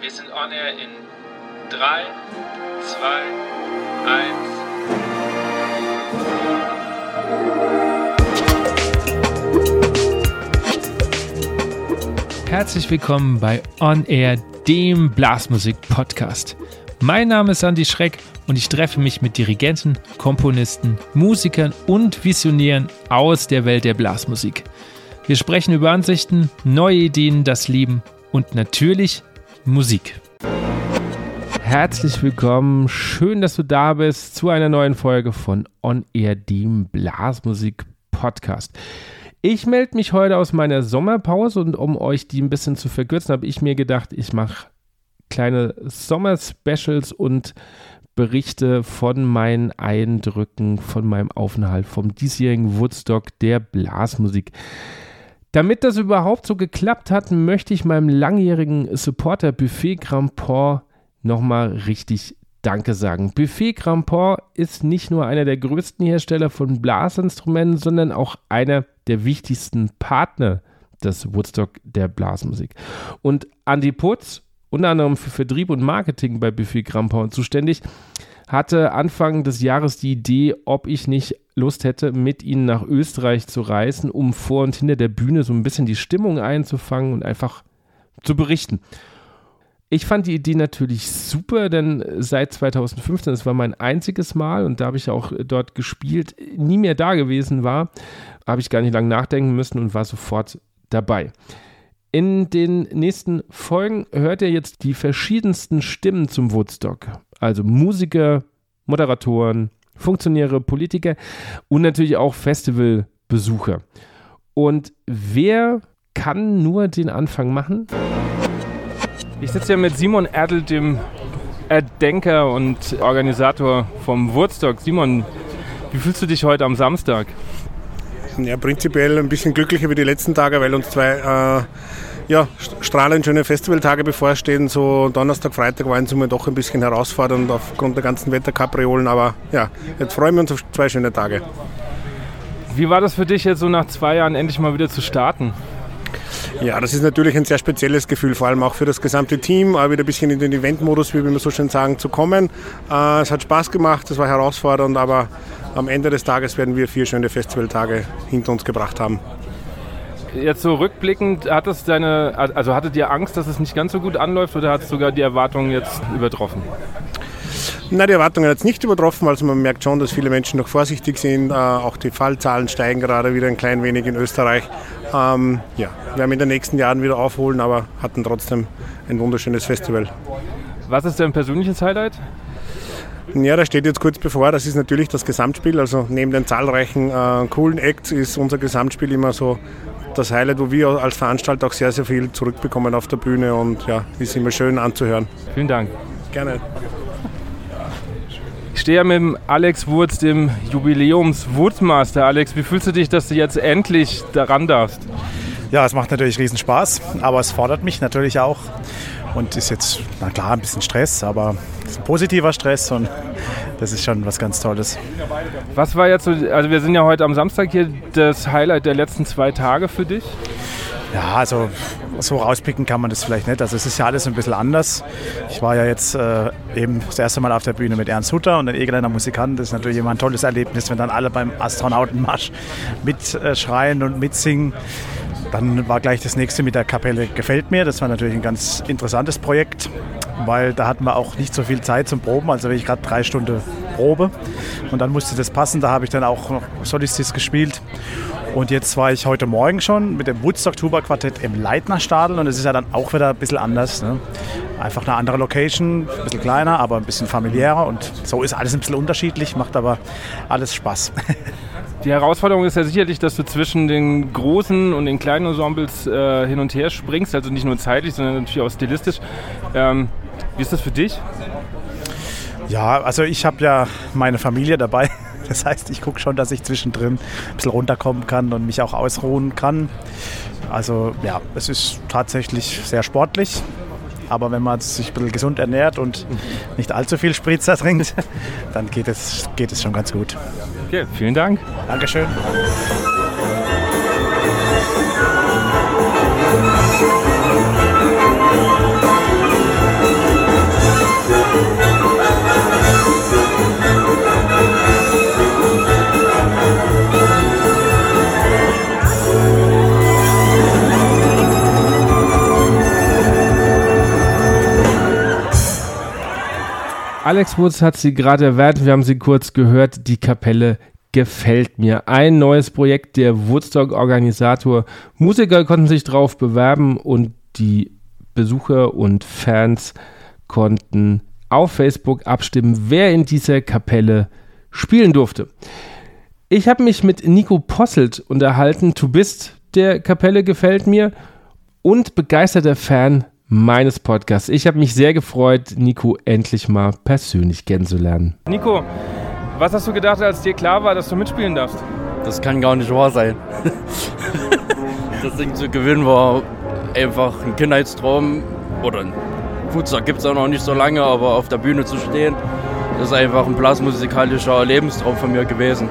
Wir sind on air in 3, 2, 1. Herzlich willkommen bei On Air, dem Blasmusik-Podcast. Mein Name ist Andy Schreck und ich treffe mich mit Dirigenten, Komponisten, Musikern und Visionären aus der Welt der Blasmusik. Wir sprechen über Ansichten, neue Ideen, das Leben und natürlich Musik. Herzlich willkommen, schön, dass du da bist zu einer neuen Folge von On Air, dem Blasmusik Podcast. Ich melde mich heute aus meiner Sommerpause und um euch die ein bisschen zu verkürzen, habe ich mir gedacht, ich mache kleine Sommer-Specials und berichte von meinen Eindrücken von meinem Aufenthalt vom diesjährigen Woodstock der Blasmusik. Damit das überhaupt so geklappt hat, möchte ich meinem langjährigen Supporter Buffet Grandport nochmal richtig Danke sagen. Buffet Grandport ist nicht nur einer der größten Hersteller von Blasinstrumenten, sondern auch einer der wichtigsten Partner des Woodstock der Blasmusik. Und Andy Putz, unter anderem für Vertrieb und Marketing bei Buffet Grandport zuständig, hatte Anfang des Jahres die Idee, ob ich nicht Lust hätte, mit ihnen nach Österreich zu reisen, um vor und hinter der Bühne so ein bisschen die Stimmung einzufangen und einfach zu berichten. Ich fand die Idee natürlich super, denn seit 2015, das war mein einziges Mal und da habe ich auch dort gespielt, nie mehr da gewesen war, habe ich gar nicht lange nachdenken müssen und war sofort dabei. In den nächsten Folgen hört ihr jetzt die verschiedensten Stimmen zum Woodstock. Also Musiker, Moderatoren, Funktionäre, Politiker und natürlich auch Festivalbesucher. Und wer kann nur den Anfang machen? Ich sitze ja mit Simon Erdl, dem Erdenker und Organisator vom Woodstock. Simon, wie fühlst du dich heute am Samstag? Ja, prinzipiell ein bisschen glücklicher wie die letzten Tage, weil uns zwei äh, ja, strahlend schöne Festivaltage bevorstehen. So Donnerstag, Freitag waren sie mir doch ein bisschen herausfordernd aufgrund der ganzen Wetterkapriolen. Aber ja, jetzt freuen wir uns auf zwei schöne Tage. Wie war das für dich jetzt so nach zwei Jahren endlich mal wieder zu starten? Ja, das ist natürlich ein sehr spezielles Gefühl, vor allem auch für das gesamte Team, auch wieder ein bisschen in den Eventmodus, wie wir so schön sagen, zu kommen. Äh, es hat Spaß gemacht, es war herausfordernd, aber am Ende des Tages werden wir vier schöne Festivaltage hinter uns gebracht haben. Jetzt so rückblickend, hat es deine, also hattet ihr Angst, dass es nicht ganz so gut anläuft oder hat es sogar die Erwartungen jetzt übertroffen? Na, die Erwartungen hat es nicht übertroffen, also man merkt schon, dass viele Menschen noch vorsichtig sind. Äh, auch die Fallzahlen steigen gerade wieder ein klein wenig in Österreich. Ähm, ja, wir werden in den nächsten Jahren wieder aufholen, aber hatten trotzdem ein wunderschönes Festival. Was ist dein persönliches Highlight? Ja, das steht jetzt kurz bevor. Das ist natürlich das Gesamtspiel. Also neben den zahlreichen äh, coolen Acts ist unser Gesamtspiel immer so das Highlight, wo wir als Veranstalter auch sehr, sehr viel zurückbekommen auf der Bühne und ja, ist immer schön anzuhören. Vielen Dank. Gerne. Ich stehe ja mit dem Alex Wurz, dem Jubiläums-Wurzmaster. Alex, wie fühlst du dich, dass du jetzt endlich daran darfst? Ja, es macht natürlich riesen Spaß, aber es fordert mich natürlich auch und ist jetzt, na klar, ein bisschen Stress, aber es ist ein positiver Stress und das ist schon was ganz Tolles. Was war jetzt so, also wir sind ja heute am Samstag hier, das Highlight der letzten zwei Tage für dich? Ja, also so rauspicken kann man das vielleicht nicht. Also es ist ja alles ein bisschen anders. Ich war ja jetzt äh, eben das erste Mal auf der Bühne mit Ernst Hutter und den Egeländer Musikanten. Das ist natürlich immer ein tolles Erlebnis, wenn dann alle beim Astronautenmarsch mitschreien und mitsingen. Dann war gleich das nächste mit der Kapelle Gefällt mir. Das war natürlich ein ganz interessantes Projekt, weil da hatten wir auch nicht so viel Zeit zum Proben. Also ich gerade drei Stunden Probe und dann musste das passen. Da habe ich dann auch noch Solistis gespielt. Und jetzt war ich heute Morgen schon mit dem Woodstock Tuba Quartett im Leitnerstadel und es ist ja dann auch wieder ein bisschen anders. Ne? Einfach eine andere Location, ein bisschen kleiner, aber ein bisschen familiärer und so ist alles ein bisschen unterschiedlich, macht aber alles Spaß. Die Herausforderung ist ja sicherlich, dass du zwischen den großen und den kleinen Ensembles äh, hin und her springst, also nicht nur zeitlich, sondern natürlich auch stilistisch. Ähm, wie ist das für dich? Ja, also ich habe ja meine Familie dabei. Das heißt, ich gucke schon, dass ich zwischendrin ein bisschen runterkommen kann und mich auch ausruhen kann. Also ja, es ist tatsächlich sehr sportlich. Aber wenn man sich ein bisschen gesund ernährt und nicht allzu viel Spritzer trinkt, dann geht es, geht es schon ganz gut. Okay, vielen Dank. Dankeschön. Alex Woods hat sie gerade erwähnt, wir haben sie kurz gehört, die Kapelle gefällt mir. Ein neues Projekt der Woodstock-Organisator. Musiker konnten sich drauf bewerben und die Besucher und Fans konnten auf Facebook abstimmen, wer in dieser Kapelle spielen durfte. Ich habe mich mit Nico Posselt unterhalten. Du bist der Kapelle gefällt mir und begeisterter Fan meines Podcasts. Ich habe mich sehr gefreut, Nico endlich mal persönlich kennenzulernen. Nico, was hast du gedacht, als dir klar war, dass du mitspielen darfst? Das kann gar nicht wahr sein. das Ding zu gewinnen war einfach ein Kindheitstraum oder ein Futsal gibt es auch noch nicht so lange, aber auf der Bühne zu stehen, das ist einfach ein blasmusikalischer Lebenstraum von mir gewesen.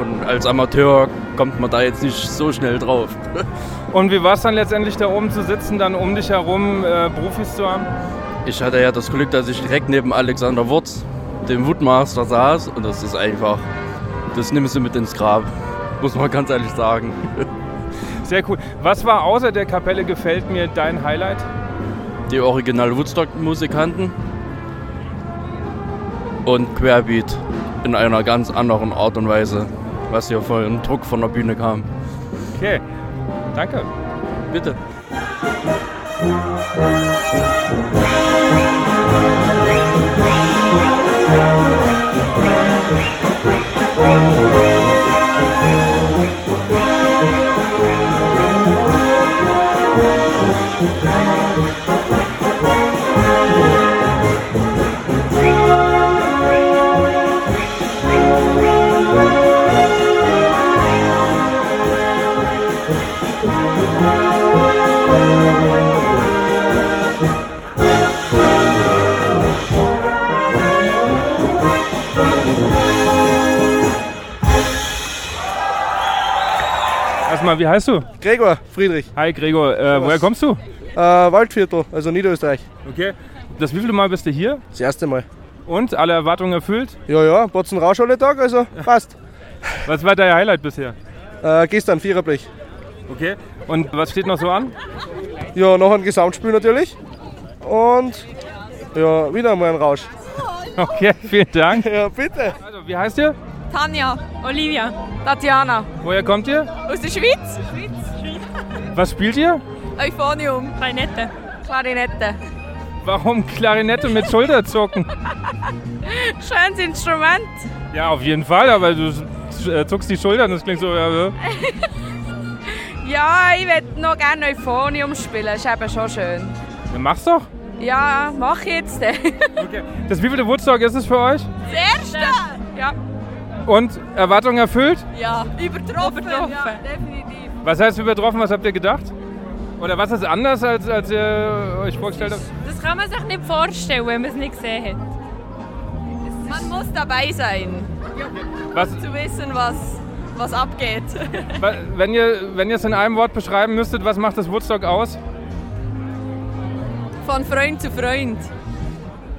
Und als Amateur kommt man da jetzt nicht so schnell drauf. Und wie war es dann letztendlich da oben zu sitzen, dann um dich herum äh, Profis zu haben? Ich hatte ja das Glück, dass ich direkt neben Alexander Wurz, dem Woodmaster, saß. Und das ist einfach, das nimmst du mit ins Grab, muss man ganz ehrlich sagen. Sehr cool. Was war außer der Kapelle gefällt mir dein Highlight? Die Original Woodstock-Musikanten und Querbeat in einer ganz anderen Art und Weise was hier vor dem Druck von der Bühne kam. Okay, danke. Bitte. Erstmal, wie heißt du? Gregor Friedrich. Hi Gregor, äh, woher kommst du? Äh, Waldviertel, also Niederösterreich. Okay. Das wievielte Mal bist du hier? Das erste Mal. Und alle Erwartungen erfüllt? Ja, ja, Botzen Rausch alle Tag, also passt. Was war dein Highlight bisher? Äh, gestern Viererblech. Okay. Und was steht noch so an? Ja, noch ein Gesamtspiel natürlich. Und ja, wieder mal ein Rausch. Okay, vielen Dank. Ja, bitte. Also, wie heißt ihr? Tanja, Olivia, Tatjana. Woher kommt ihr? Aus der Schweiz? Was spielt ihr? Euphonium. Klarinette. Klarinette. Warum Klarinette mit Schulterzucken? Schönes Instrument. Ja, auf jeden Fall, aber du äh, zuckst die Schultern, das klingt so. Ja, Ja, ich würde noch gerne Euphonium spielen, ist eben schon schön. ja, mach's doch. Ja, mach jetzt. Okay. Das wievielte Woodstock ist es für euch? Das erste? Ja. Und Erwartungen erfüllt? Ja. Übertroffen. Übertroffen. Ja, definitiv. Was heißt übertroffen? Was habt ihr gedacht? Oder was ist anders, als, als ihr euch vorgestellt habt? Das kann man sich nicht vorstellen, wenn man es nicht gesehen hat. Man muss dabei sein, Was, zu wissen, was, was abgeht. wenn ihr wenn ihr es in einem Wort beschreiben müsstet, was macht das Woodstock aus? Von Freund zu Freund.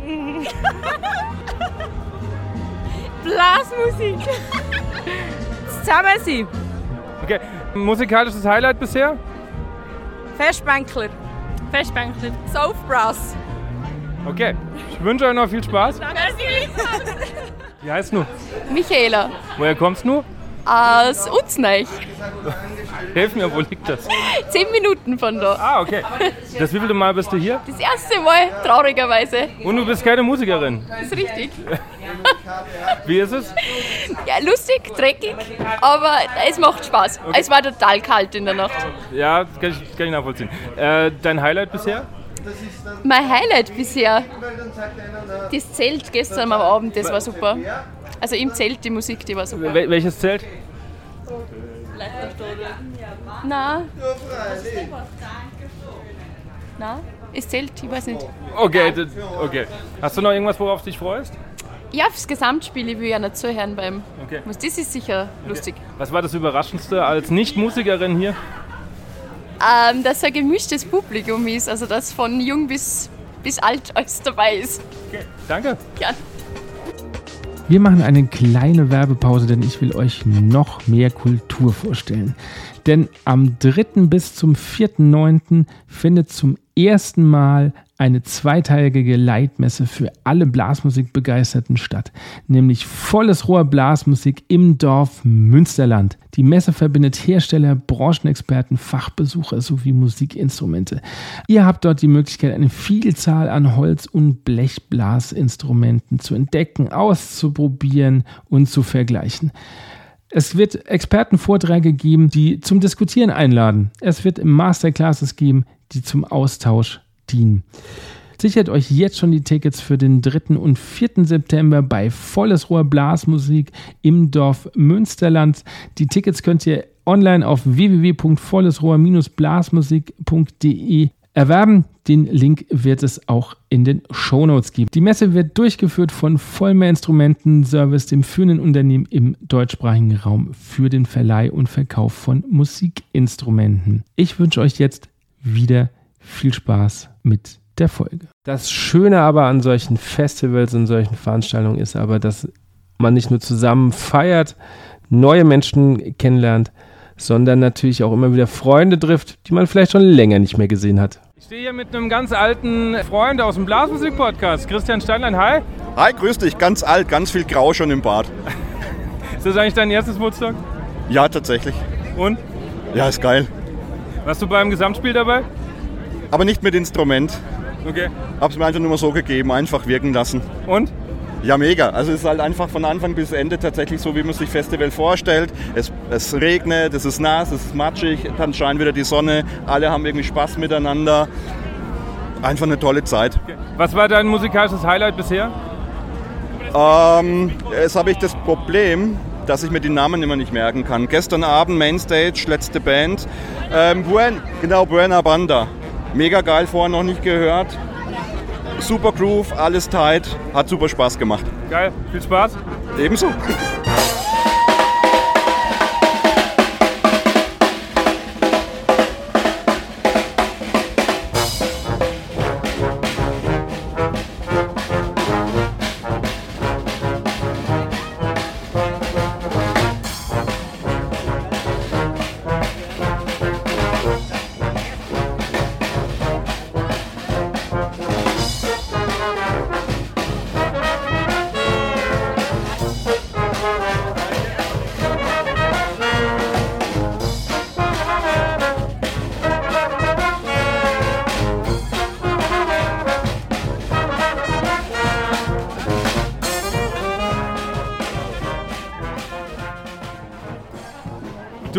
Blasmusik! Das Zusammensein. Okay. Musikalisches Highlight bisher? Festbänkler. Festbänkler. Saufbrass. Okay. Ich wünsche euch noch viel Spaß. Wie heißt du? Michaela Woher kommst du? aus Utzneich. Hilf mir, wo liegt das? Zehn Minuten von da. Ah, okay. Das wievielte Mal bist du hier? Das erste Mal, traurigerweise. Und du bist keine Musikerin. Das ist richtig. Wie ist es? Ja, lustig, dreckig, aber es macht Spaß. Es war total kalt in der Nacht. Ja, das kann ich, kann ich nachvollziehen. Äh, dein Highlight bisher? Mein Highlight bisher, das Zelt gestern am Abend, das war super. Also im Zelt die Musik, die war super. Wel welches Zelt? Na? Na? Ist Zelt? Ich weiß nicht. Okay, okay. Hast du noch irgendwas, worauf du dich freust? Ja, fürs Gesamtspiel, ich will ja nicht zuhören beim. Okay. Das ist sicher lustig. Was war das Überraschendste als Nicht-Musikerin hier? Ähm, dass ein gemischtes Publikum ist, also dass von jung bis, bis alt alles dabei ist. Danke. Gern. Wir machen eine kleine Werbepause, denn ich will euch noch mehr Kultur vorstellen. Denn am 3. bis zum 4.9. findet zum ersten Mal eine zweiteilige Leitmesse für alle Blasmusikbegeisterten statt, nämlich volles Rohr Blasmusik im Dorf Münsterland. Die Messe verbindet Hersteller, Branchenexperten, Fachbesucher sowie Musikinstrumente. Ihr habt dort die Möglichkeit, eine Vielzahl an Holz- und Blechblasinstrumenten zu entdecken, auszuprobieren und zu vergleichen. Es wird Expertenvorträge geben, die zum Diskutieren einladen. Es wird Masterclasses geben, die zum Austausch dienen. Sichert euch jetzt schon die Tickets für den 3. und 4. September bei Volles Rohr Blasmusik im Dorf Münsterland. Die Tickets könnt ihr online auf www.vollesrohr-blasmusik.de erwerben. Den Link wird es auch in den Shownotes geben. Die Messe wird durchgeführt von Vollmer Instrumenten Service, dem führenden Unternehmen im deutschsprachigen Raum für den Verleih und Verkauf von Musikinstrumenten. Ich wünsche euch jetzt wieder viel Spaß mit der Folge. Das Schöne aber an solchen Festivals und solchen Veranstaltungen ist aber, dass man nicht nur zusammen feiert, neue Menschen kennenlernt, sondern natürlich auch immer wieder Freunde trifft, die man vielleicht schon länger nicht mehr gesehen hat. Ich stehe hier mit einem ganz alten Freund aus dem Blasmusik-Podcast, Christian Steinlein. Hi. Hi, grüß dich. Ganz alt, ganz viel Grau schon im Bad. ist das eigentlich dein erstes Woodstock? Ja, tatsächlich. Und? Ja, ist geil. Warst du beim Gesamtspiel dabei? Aber nicht mit Instrument. Okay. Hab's mir einfach nur mal so gegeben, einfach wirken lassen. Und? Ja, mega. Also es ist halt einfach von Anfang bis Ende tatsächlich so, wie man sich Festival vorstellt. Es, es regnet, es ist nass, es ist matschig, dann scheint wieder die Sonne, alle haben irgendwie Spaß miteinander. Einfach eine tolle Zeit. Was war dein musikalisches Highlight bisher? Ähm, jetzt habe ich das Problem, dass ich mir die Namen immer nicht merken kann. Gestern Abend Mainstage, letzte Band. Ähm, Buen, genau, Buena Banda. Mega geil, vorher noch nicht gehört. Super Groove, alles tight, hat super Spaß gemacht. Geil, viel Spaß. Ebenso.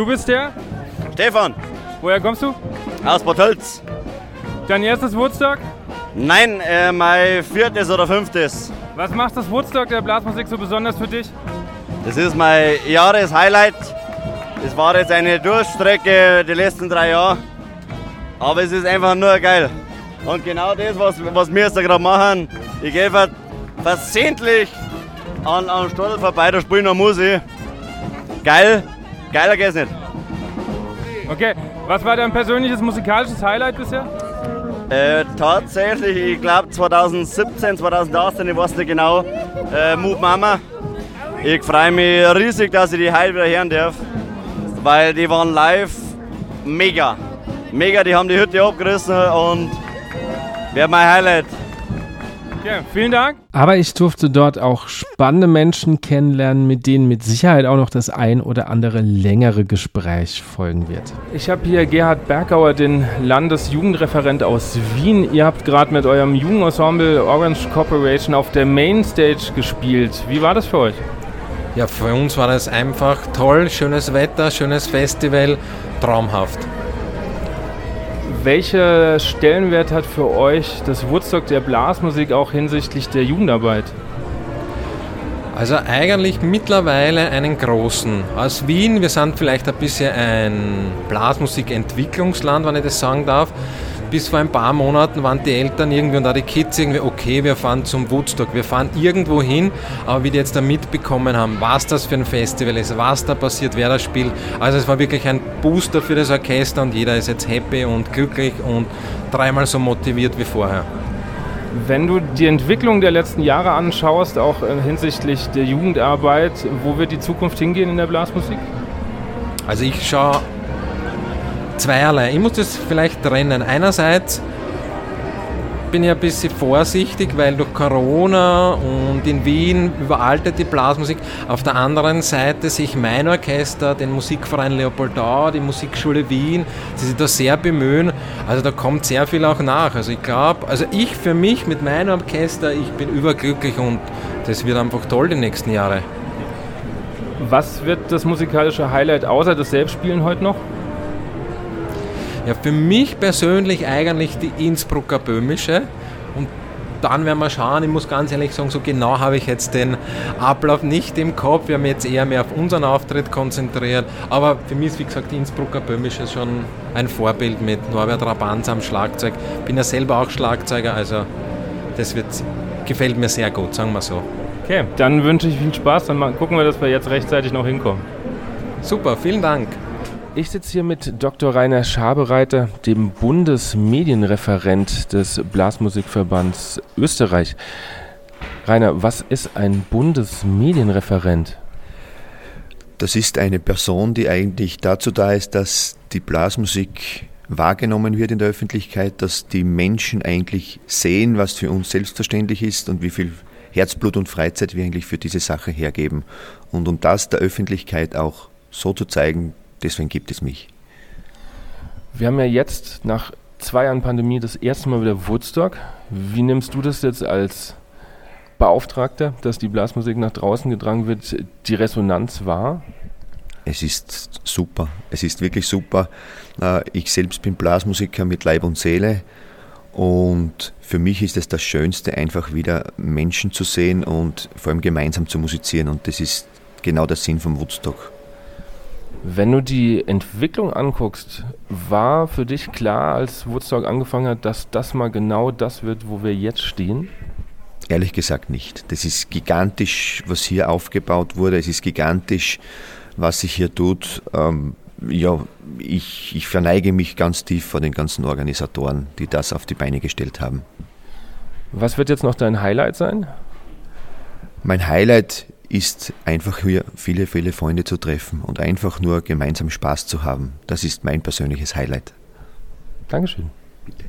Du bist der? Stefan. Woher kommst du? Aus Bad Hölz. Dein erstes Woodstock? Nein, äh, mein viertes oder fünftes. Was macht das Woodstock der Blasmusik so besonders für dich? Das ist mein Jahreshighlight. Es war jetzt eine Durchstrecke die letzten drei Jahre. Aber es ist einfach nur geil. Und genau das, was, was wir jetzt da gerade machen, ich gehe versehentlich an, an Stadel vorbei, da spielen noch Musik. Geil, Geiler geht's nicht. Okay, was war dein persönliches musikalisches Highlight bisher? Äh, tatsächlich, ich glaube 2017, 2018, ich weiß nicht genau, äh, Move Mama. Ich freue mich riesig, dass ich die heute wieder hören darf, weil die waren live mega. Mega, die haben die Hütte abgerissen und wäre mein Highlight. Okay, vielen Dank. Aber ich durfte dort auch spannende Menschen kennenlernen, mit denen mit Sicherheit auch noch das ein oder andere längere Gespräch folgen wird. Ich habe hier Gerhard Bergauer, den Landesjugendreferent aus Wien. Ihr habt gerade mit eurem Jugendensemble Orange Corporation auf der Mainstage gespielt. Wie war das für euch? Ja, für uns war das einfach toll, schönes Wetter, schönes Festival, traumhaft. Welcher Stellenwert hat für euch das Woodstock der Blasmusik auch hinsichtlich der Jugendarbeit? Also eigentlich mittlerweile einen großen. Aus Wien, wir sind vielleicht ein bisschen ein Blasmusikentwicklungsland, wenn ich das sagen darf. Bis vor ein paar Monaten waren die Eltern irgendwie und auch die Kids irgendwie, okay, wir fahren zum Woodstock, wir fahren irgendwo hin, aber wie die jetzt da mitbekommen haben, was das für ein Festival ist, was da passiert, wer das spielt. Also es war wirklich ein Booster für das Orchester und jeder ist jetzt happy und glücklich und dreimal so motiviert wie vorher. Wenn du die Entwicklung der letzten Jahre anschaust, auch hinsichtlich der Jugendarbeit, wo wird die Zukunft hingehen in der Blasmusik? Also ich schaue zweierlei. Ich muss das vielleicht trennen. Einerseits bin ich ein bisschen vorsichtig, weil durch Corona und in Wien überaltet die Blasmusik. Auf der anderen Seite sehe ich mein Orchester, den Musikverein Leopoldau, die Musikschule Wien, die sich da sehr bemühen. Also da kommt sehr viel auch nach. Also ich glaube, also ich für mich mit meinem Orchester, ich bin überglücklich und das wird einfach toll die nächsten Jahre. Was wird das musikalische Highlight außer das Selbstspielen heute noch? Ja, für mich persönlich eigentlich die Innsbrucker Böhmische. Und dann werden wir schauen, ich muss ganz ehrlich sagen, so genau habe ich jetzt den Ablauf nicht im Kopf. Wir haben jetzt eher mehr auf unseren Auftritt konzentriert. Aber für mich ist, wie gesagt, die Innsbrucker Böhmische schon ein Vorbild mit Norbert Rabanz am Schlagzeug. Bin ja selber auch Schlagzeuger, also das wird, gefällt mir sehr gut, sagen wir so. Okay, dann wünsche ich viel Spaß. Dann gucken wir, dass wir jetzt rechtzeitig noch hinkommen. Super, vielen Dank. Ich sitze hier mit Dr. Rainer Schabereiter, dem Bundesmedienreferent des Blasmusikverbands Österreich. Rainer, was ist ein Bundesmedienreferent? Das ist eine Person, die eigentlich dazu da ist, dass die Blasmusik wahrgenommen wird in der Öffentlichkeit, dass die Menschen eigentlich sehen, was für uns selbstverständlich ist und wie viel Herzblut und Freizeit wir eigentlich für diese Sache hergeben. Und um das der Öffentlichkeit auch so zu zeigen, deswegen gibt es mich. Wir haben ja jetzt nach zwei Jahren Pandemie das erste Mal wieder Woodstock. Wie nimmst du das jetzt als Beauftragter, dass die Blasmusik nach draußen getragen wird, die Resonanz war? Es ist super. Es ist wirklich super. Äh, ich selbst bin Blasmusiker mit Leib und Seele. Und für mich ist es das Schönste, einfach wieder Menschen zu sehen und vor allem gemeinsam zu musizieren. Und das ist genau der Sinn vom Woodstock. Wenn du die Entwicklung anguckst, war für dich klar, als Woodstock angefangen hat, dass das mal genau das wird, wo wir jetzt stehen? Ehrlich gesagt nicht. Das ist gigantisch, was hier aufgebaut wurde. Es ist gigantisch, was sich hier tut. Ähm, ja, ich, ich verneige mich ganz tief vor den ganzen Organisatoren, die das auf die Beine gestellt haben. Was wird jetzt noch dein Highlight sein? Mein Highlight ist einfach hier viele, viele Freunde zu treffen und einfach nur gemeinsam Spaß zu haben. Das ist mein persönliches Highlight. Dankeschön. Bitte.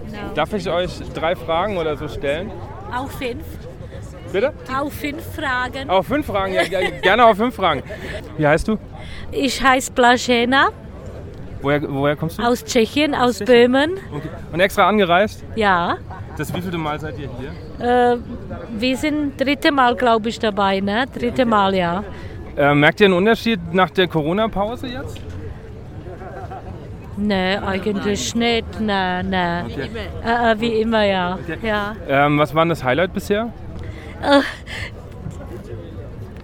Entschuldigung, darf ich euch drei Fragen oder so stellen? Auch fünf. Bitte? Auch fünf Fragen. Auch fünf Fragen, ja, gerne auch fünf Fragen. Wie heißt du? Ich heiße Blažena. Woher, woher kommst du? Aus Tschechien, aus Tschechien. Böhmen. Okay. Und extra angereist? Ja. Das wievielte Mal seid ihr hier? Äh, wir sind dritte Mal, glaube ich, dabei, ne? Dritte Mal, ja. Äh, merkt ihr einen Unterschied nach der Corona-Pause jetzt? Nee, eigentlich nicht. Nee, nee. Okay. Äh, äh, wie immer, ja. Okay. ja. Ähm, was war das Highlight bisher? Äh,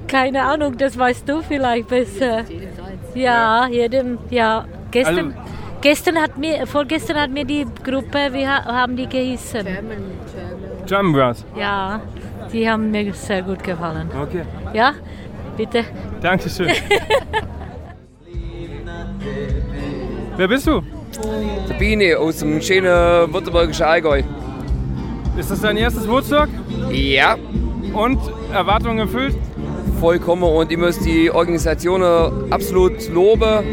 keine Ahnung, das weißt du vielleicht besser. Ja, jedem, ja. Gestern, also, gestern hat mir, vorgestern hat mir die Gruppe, wie haben die geheißen? German Brass. Ja, die haben mir sehr gut gefallen. Okay. Ja, bitte. Dankeschön. Wer bist du? Sabine aus dem schönen württembergischen Allgäu. Ist das dein erstes Woodstock? Ja. Und Erwartungen erfüllt? Vollkommen und ich muss die Organisation absolut loben.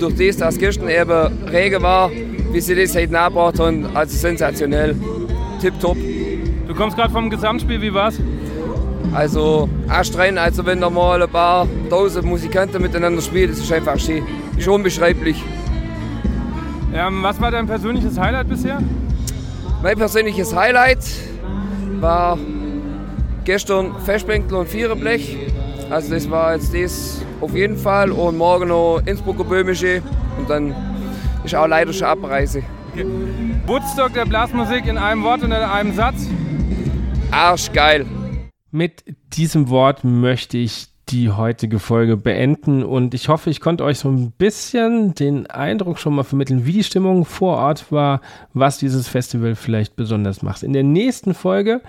Durch das, dass gestern eben Regen war, wie sie das heute nachgebracht haben, also sensationell. Tipptopp. Du kommst gerade vom Gesamtspiel, wie war's? Also astrein, also wenn da mal ein paar tausend Musikanten miteinander spielen, das ist einfach schön. Ist unbeschreiblich. Ähm, was war dein persönliches Highlight bisher? Mein persönliches Highlight war gestern Festbänkel und Viererblech. Also das war jetzt das auf jeden Fall. Und morgen noch Innsbrucker Böhmische. Und dann ist auch leider schon Abreise. Okay. Woodstock der Blasmusik in einem Wort und in einem Satz? Arschgeil. Mit diesem Wort möchte ich die heutige Folge beenden und ich hoffe, ich konnte euch so ein bisschen den Eindruck schon mal vermitteln, wie die Stimmung vor Ort war, was dieses Festival vielleicht besonders macht. In der nächsten Folge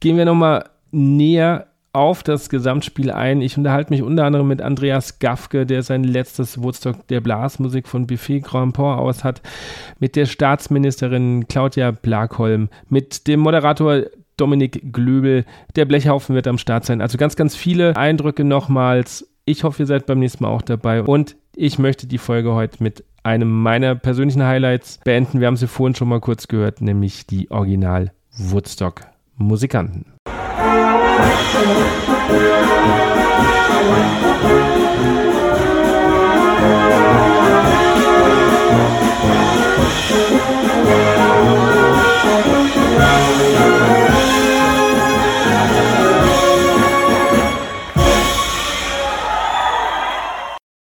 gehen wir nochmal näher auf das Gesamtspiel ein. Ich unterhalte mich unter anderem mit Andreas Gafke, der sein letztes Woodstock der Blasmusik von Buffet Grand Port aus hat, mit der Staatsministerin Claudia Blakholm, mit dem Moderator Dominik Glöbel. Der Blechhaufen wird am Start sein. Also ganz, ganz viele Eindrücke nochmals. Ich hoffe, ihr seid beim nächsten Mal auch dabei. Und ich möchte die Folge heute mit einem meiner persönlichen Highlights beenden. Wir haben sie vorhin schon mal kurz gehört, nämlich die Original Woodstock Musikanten. Musik